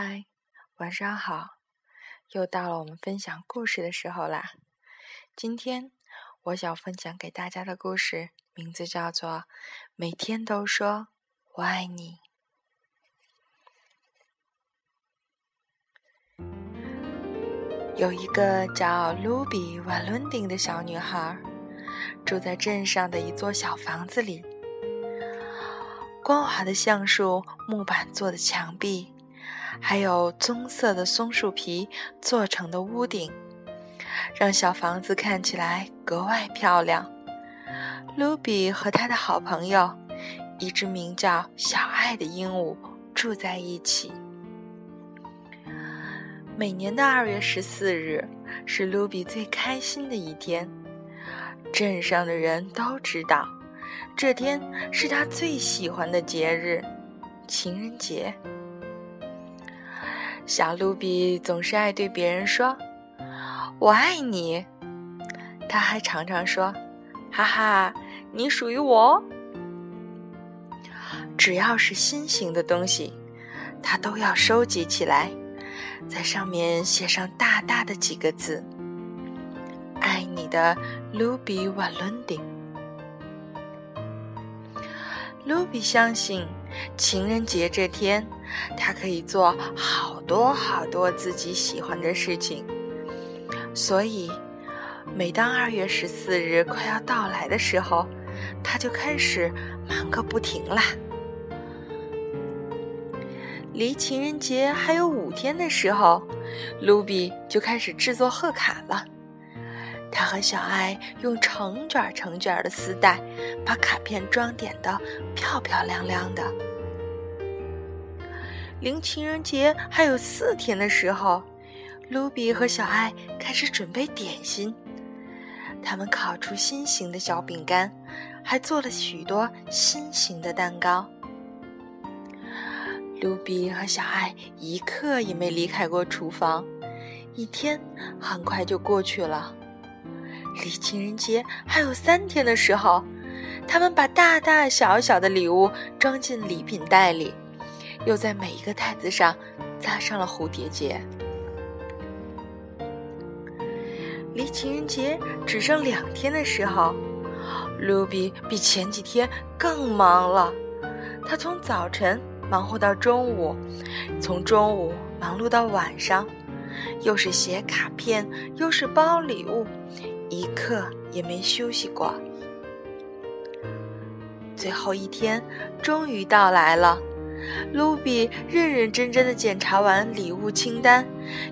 嗨，晚上好！又到了我们分享故事的时候啦。今天我想分享给大家的故事名字叫做《每天都说我爱你》。有一个叫卢比·瓦伦丁的小女孩，住在镇上的一座小房子里。光滑的橡树木板做的墙壁。还有棕色的松树皮做成的屋顶，让小房子看起来格外漂亮。卢比和他的好朋友，一只名叫小爱的鹦鹉住在一起。每年的二月十四日是卢比最开心的一天，镇上的人都知道，这天是他最喜欢的节日——情人节。小卢比总是爱对别人说“我爱你”，他还常常说：“哈哈，你属于我。”只要是心形的东西，他都要收集起来，在上面写上大大的几个字：“爱你的卢比瓦伦丁。”卢比相信。情人节这天，他可以做好多好多自己喜欢的事情。所以，每当二月十四日快要到来的时候，他就开始忙个不停啦。离情人节还有五天的时候，卢比就开始制作贺卡了。他和小爱用成卷成卷的丝带把卡片装点的漂漂亮亮的。离情人节还有四天的时候，卢比和小爱开始准备点心。他们烤出心形的小饼干，还做了许多心形的蛋糕。卢比和小爱一刻也没离开过厨房。一天很快就过去了。离情人节还有三天的时候，他们把大大小小的礼物装进礼品袋里，又在每一个袋子上扎上了蝴蝶结。离情人节只剩两天的时候，卢比比前几天更忙了。他从早晨忙活到中午，从中午忙碌到晚上，又是写卡片，又是包礼物。一刻也没休息过。最后一天终于到来了，卢比认认真真的检查完礼物清单，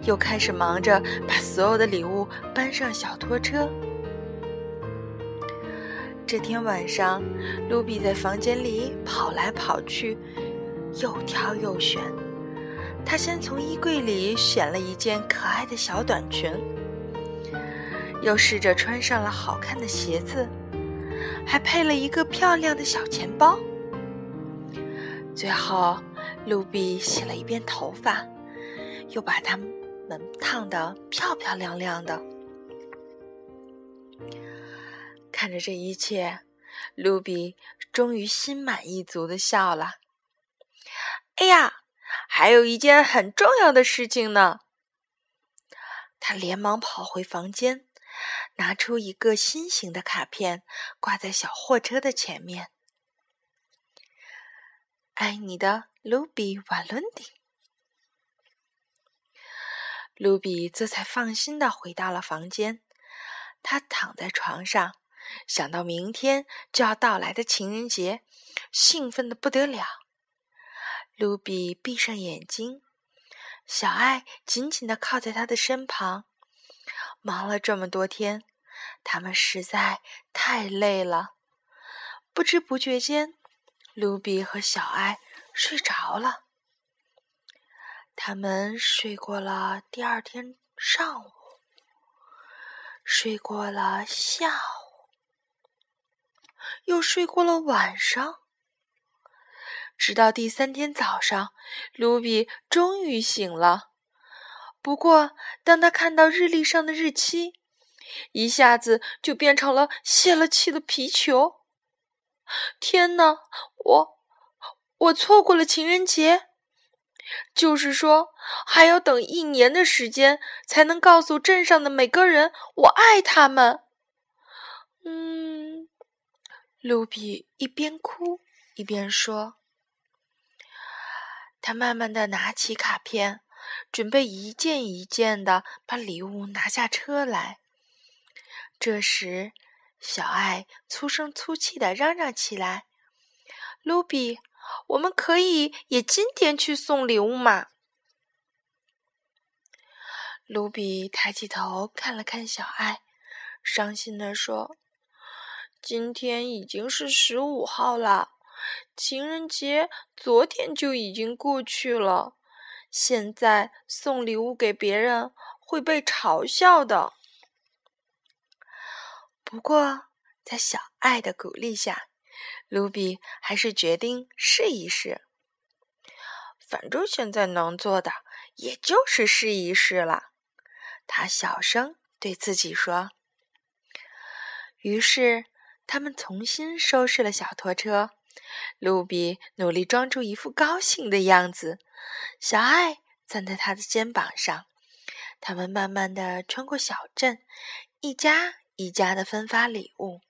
又开始忙着把所有的礼物搬上小拖车。这天晚上，卢比在房间里跑来跑去，又挑又选。他先从衣柜里选了一件可爱的小短裙。又试着穿上了好看的鞋子，还配了一个漂亮的小钱包。最后，露比洗了一遍头发，又把它们烫得漂漂亮亮的。看着这一切，露比终于心满意足的笑了。哎呀，还有一件很重要的事情呢！他连忙跑回房间。拿出一个心形的卡片，挂在小货车的前面。爱你的，卢比·瓦伦丁。卢比这才放心的回到了房间。他躺在床上，想到明天就要到来的情人节，兴奋的不得了。卢比闭上眼睛，小爱紧紧的靠在他的身旁。忙了这么多天，他们实在太累了。不知不觉间，卢比和小爱睡着了。他们睡过了第二天上午，睡过了下午，又睡过了晚上，直到第三天早上，卢比终于醒了。不过，当他看到日历上的日期，一下子就变成了泄了气的皮球。天哪，我我错过了情人节！就是说，还要等一年的时间才能告诉镇上的每个人我爱他们。嗯，卢比一边哭一边说。他慢慢的拿起卡片，准备一件一件的把礼物拿下车来。这时，小爱粗声粗气的嚷嚷起来：“卢比，我们可以也今天去送礼物吗？”卢比抬起头看了看小爱，伤心的说：“今天已经是十五号了。”情人节昨天就已经过去了，现在送礼物给别人会被嘲笑的。不过，在小爱的鼓励下，卢比还是决定试一试。反正现在能做的也就是试一试了，他小声对自己说。于是，他们重新收拾了小拖车。露比努力装出一副高兴的样子，小爱站在他的肩膀上。他们慢慢的穿过小镇，一家一家的分发礼物。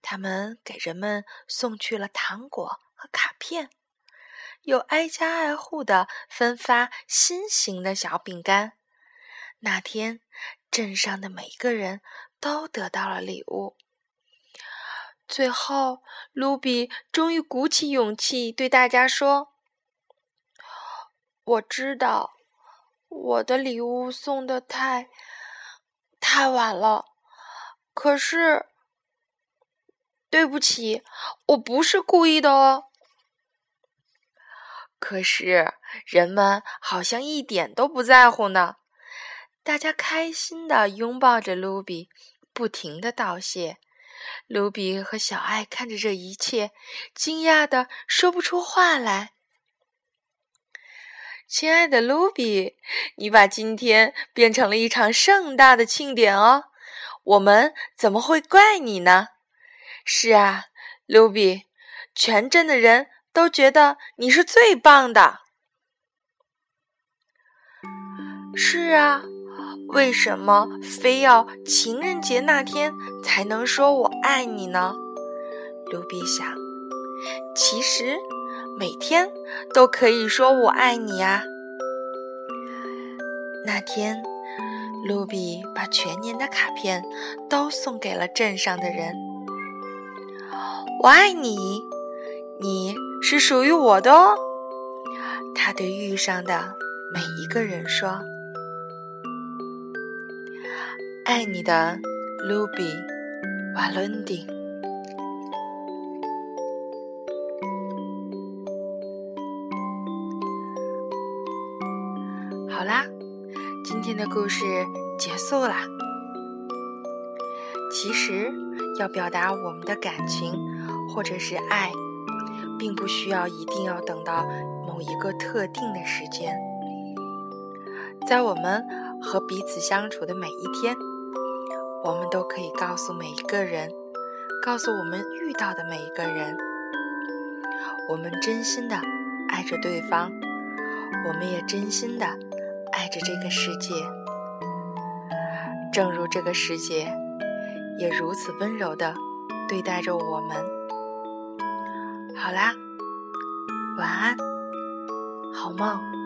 他们给人们送去了糖果和卡片，又挨家挨户的分发心形的小饼干。那天，镇上的每个人都得到了礼物。最后，卢比终于鼓起勇气对大家说：“我知道，我的礼物送的太太晚了。可是，对不起，我不是故意的哦。”可是，人们好像一点都不在乎呢。大家开心的拥抱着卢比，不停的道谢。卢比和小爱看着这一切，惊讶的说不出话来。亲爱的卢比，你把今天变成了一场盛大的庆典哦，我们怎么会怪你呢？是啊，卢比，全镇的人都觉得你是最棒的。是啊。为什么非要情人节那天才能说我爱你呢？卢比想，其实每天都可以说我爱你呀。那天，卢比把全年的卡片都送给了镇上的人。我爱你，你是属于我的哦。他对遇上的每一个人说。爱你的，卢比·瓦伦蒂。好啦，今天的故事结束啦。其实，要表达我们的感情或者是爱，并不需要一定要等到某一个特定的时间，在我们和彼此相处的每一天。我们都可以告诉每一个人，告诉我们遇到的每一个人，我们真心的爱着对方，我们也真心的爱着这个世界，正如这个世界也如此温柔的对待着我们。好啦，晚安，好梦。